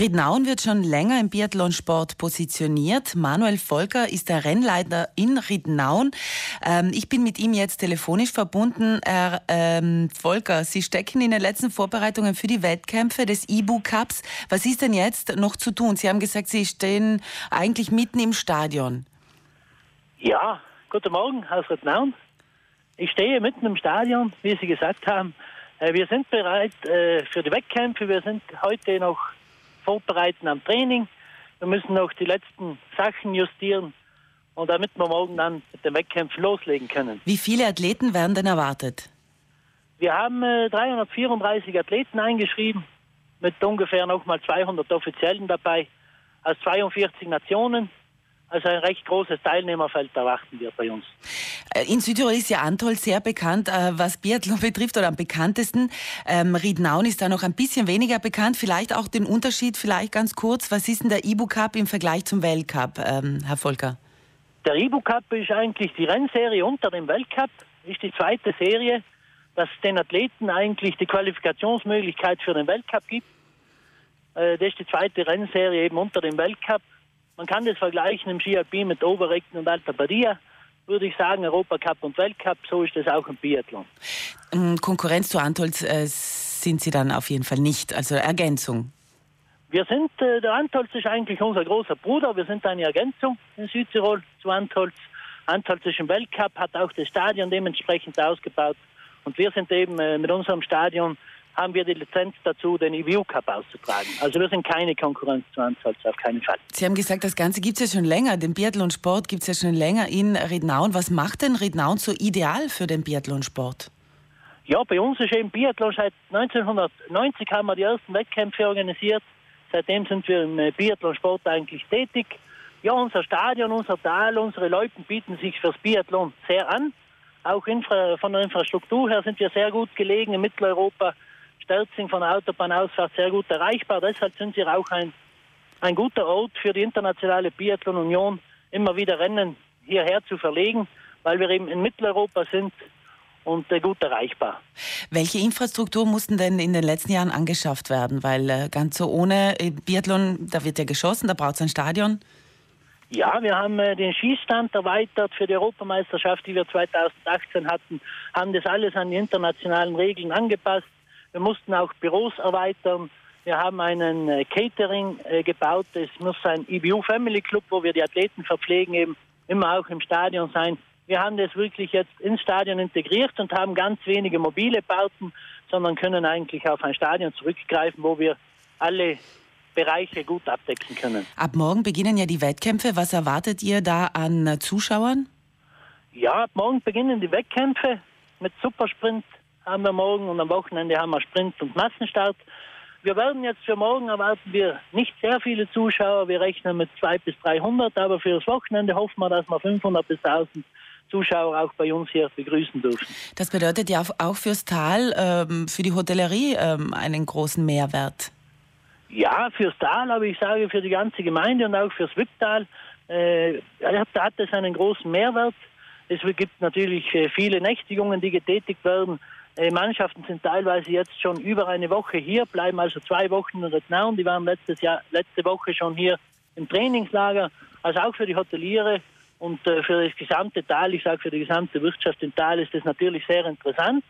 Riednauen wird schon länger im Biathlonsport positioniert. Manuel Volker ist der Rennleiter in Riednauen. Ähm, ich bin mit ihm jetzt telefonisch verbunden. Herr ähm, Volker, Sie stecken in den letzten Vorbereitungen für die Wettkämpfe des IBU Cups. Was ist denn jetzt noch zu tun? Sie haben gesagt, Sie stehen eigentlich mitten im Stadion. Ja, guten Morgen aus Riednauen. Ich stehe mitten im Stadion, wie Sie gesagt haben. Äh, wir sind bereit äh, für die Wettkämpfe. Wir sind heute noch vorbereiten am Training. Wir müssen noch die letzten Sachen justieren und damit wir morgen dann mit dem Wettkampf loslegen können. Wie viele Athleten werden denn erwartet? Wir haben äh, 334 Athleten eingeschrieben, mit ungefähr nochmal 200 Offiziellen dabei, aus 42 Nationen. Also ein recht großes Teilnehmerfeld erwarten wir bei uns. Äh, in Südtirol ist ja Antol sehr bekannt, äh, was Biathlon betrifft oder am bekanntesten. Ähm, Riednaun ist da noch ein bisschen weniger bekannt. Vielleicht auch den Unterschied, vielleicht ganz kurz. Was ist denn der Ibu Cup im Vergleich zum Weltcup, ähm, Herr Volker? Der Ibu Cup ist eigentlich die Rennserie unter dem Weltcup. Ist die zweite Serie, dass den Athleten eigentlich die Qualifikationsmöglichkeit für den Weltcup gibt. Äh, das ist die zweite Rennserie eben unter dem Weltcup. Man kann das vergleichen im Ski mit Oberrecken und Alta Badia. Würde ich sagen, Europacup und Weltcup, so ist das auch im Biathlon. Ähm, Konkurrenz zu Antolz äh, sind Sie dann auf jeden Fall nicht, also Ergänzung. Wir sind, äh, der Antolz ist eigentlich unser großer Bruder. Wir sind eine Ergänzung in Südtirol zu Antolz. Antolz ist im Weltcup, hat auch das Stadion dementsprechend ausgebaut. Und wir sind eben äh, mit unserem Stadion haben wir die Lizenz dazu, den EVU Cup auszutragen. Also wir sind keine Konkurrenz zu Ansalz, auf keinen Fall. Sie haben gesagt, das Ganze gibt es ja schon länger. Den Biathlonsport gibt es ja schon länger in Riednauen. Was macht denn Riednauen so ideal für den Biathlonsport? Ja, bei uns ist eben Biathlon seit 1990 haben wir die ersten Wettkämpfe organisiert. Seitdem sind wir im Biathlonsport eigentlich tätig. Ja, unser Stadion, unser Tal, unsere Leute bieten sich fürs Biathlon sehr an. Auch infra von der Infrastruktur her sind wir sehr gut gelegen in Mitteleuropa. Sterzing von der Autobahnausfahrt sehr gut erreichbar. Deshalb sind sie auch ein, ein guter Ort für die internationale Biathlon Union, immer wieder Rennen hierher zu verlegen, weil wir eben in Mitteleuropa sind und äh, gut erreichbar. Welche Infrastruktur mussten denn in den letzten Jahren angeschafft werden? Weil äh, ganz so ohne äh, Biathlon, da wird ja geschossen, da braucht es ein Stadion. Ja, wir haben äh, den Schießstand erweitert für die Europameisterschaft, die wir 2018 hatten, haben das alles an die internationalen Regeln angepasst. Wir mussten auch Büros erweitern. Wir haben einen äh, Catering äh, gebaut. Es muss ein EBU Family Club, wo wir die Athleten verpflegen, eben immer auch im Stadion sein. Wir haben das wirklich jetzt ins Stadion integriert und haben ganz wenige mobile Bauten, sondern können eigentlich auf ein Stadion zurückgreifen, wo wir alle Bereiche gut abdecken können. Ab morgen beginnen ja die Wettkämpfe. Was erwartet ihr da an Zuschauern? Ja, ab morgen beginnen die Wettkämpfe mit Supersprint, haben wir morgen und am Wochenende haben wir Sprint und Massenstart. Wir werden jetzt für morgen erwarten wir nicht sehr viele Zuschauer. Wir rechnen mit 200 bis 300, aber für das Wochenende hoffen wir, dass wir 500 bis 1000 Zuschauer auch bei uns hier begrüßen dürfen. Das bedeutet ja auch fürs Tal, ähm, für die Hotellerie ähm, einen großen Mehrwert. Ja, fürs Tal, aber ich sage für die ganze Gemeinde und auch fürs Wipptal äh, hat es einen großen Mehrwert. Es gibt natürlich äh, viele Nächtigungen, die getätigt werden. Die Mannschaften sind teilweise jetzt schon über eine Woche hier, bleiben also zwei Wochen in Rittnaun. Die waren letztes Jahr, letzte Woche schon hier im Trainingslager. Also auch für die Hoteliere und äh, für das gesamte Tal, ich sage für die gesamte Wirtschaft im Tal ist das natürlich sehr interessant.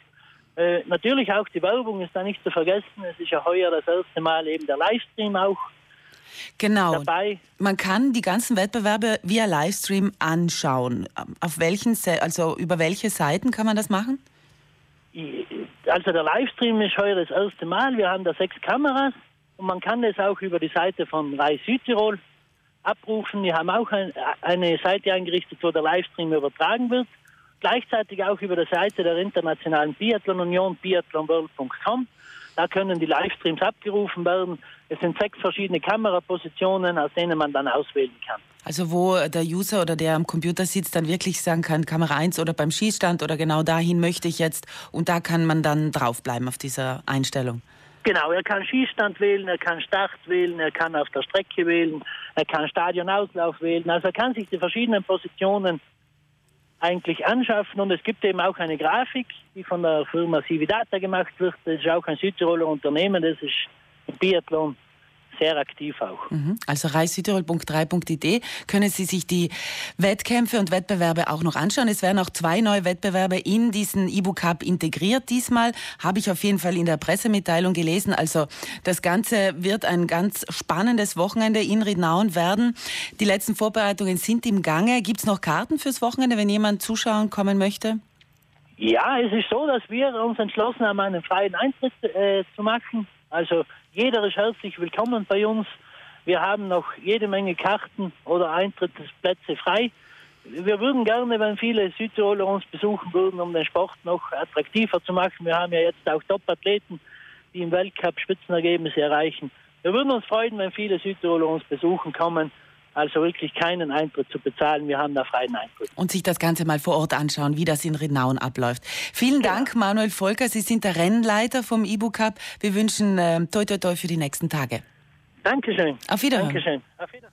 Äh, natürlich auch die Werbung ist da nicht zu vergessen. Es ist ja heuer das erste Mal eben der Livestream auch Genau. Dabei. Man kann die ganzen Wettbewerbe via Livestream anschauen. Auf welchen, also über welche Seiten kann man das machen? Also der Livestream ist heuer das erste Mal. Wir haben da sechs Kameras und man kann das auch über die Seite von Reis Südtirol abrufen. Wir haben auch ein, eine Seite eingerichtet, wo der Livestream übertragen wird. Gleichzeitig auch über die Seite der Internationalen Biathlon Union, biathlonworld.com. Da können die Livestreams abgerufen werden. Es sind sechs verschiedene Kamerapositionen, aus denen man dann auswählen kann. Also wo der User oder der am Computer sitzt, dann wirklich sagen kann, Kamera 1 oder beim Schießstand oder genau dahin möchte ich jetzt und da kann man dann draufbleiben auf dieser Einstellung. Genau, er kann Schießstand wählen, er kann Start wählen, er kann auf der Strecke wählen, er kann Stadionauslauf wählen. Also er kann sich die verschiedenen Positionen eigentlich anschaffen und es gibt eben auch eine Grafik, die von der Firma Cividata gemacht wird. Das ist auch ein Südtiroler Unternehmen, das ist im Biathlon sehr aktiv auch. Mhm. Also reissüdtirol.3.id können Sie sich die Wettkämpfe und Wettbewerbe auch noch anschauen. Es werden auch zwei neue Wettbewerbe in diesen Ibu Cup integriert. Diesmal habe ich auf jeden Fall in der Pressemitteilung gelesen. Also das Ganze wird ein ganz spannendes Wochenende in Riednauen werden. Die letzten Vorbereitungen sind im Gange. Gibt es noch Karten fürs Wochenende, wenn jemand zuschauen kommen möchte? Ja, es ist so, dass wir uns entschlossen haben, einen freien Eintritt äh, zu machen. Also jeder ist herzlich willkommen bei uns. Wir haben noch jede Menge Karten oder Eintrittsplätze frei. Wir würden gerne, wenn viele Südtiroler uns besuchen würden, um den Sport noch attraktiver zu machen. Wir haben ja jetzt auch Top-Athleten, die im Weltcup Spitzenergebnisse erreichen. Wir würden uns freuen, wenn viele Südtiroler uns besuchen kommen also wirklich keinen Eintritt zu bezahlen. Wir haben da freien Eintritt. Und sich das Ganze mal vor Ort anschauen, wie das in Renauen abläuft. Vielen ja. Dank, Manuel Volker. Sie sind der Rennleiter vom Ibu Cup. Wir wünschen äh, toi toi toi für die nächsten Tage. Dankeschön. Auf Wiederhören. Dankeschön. Auf Wiederhören.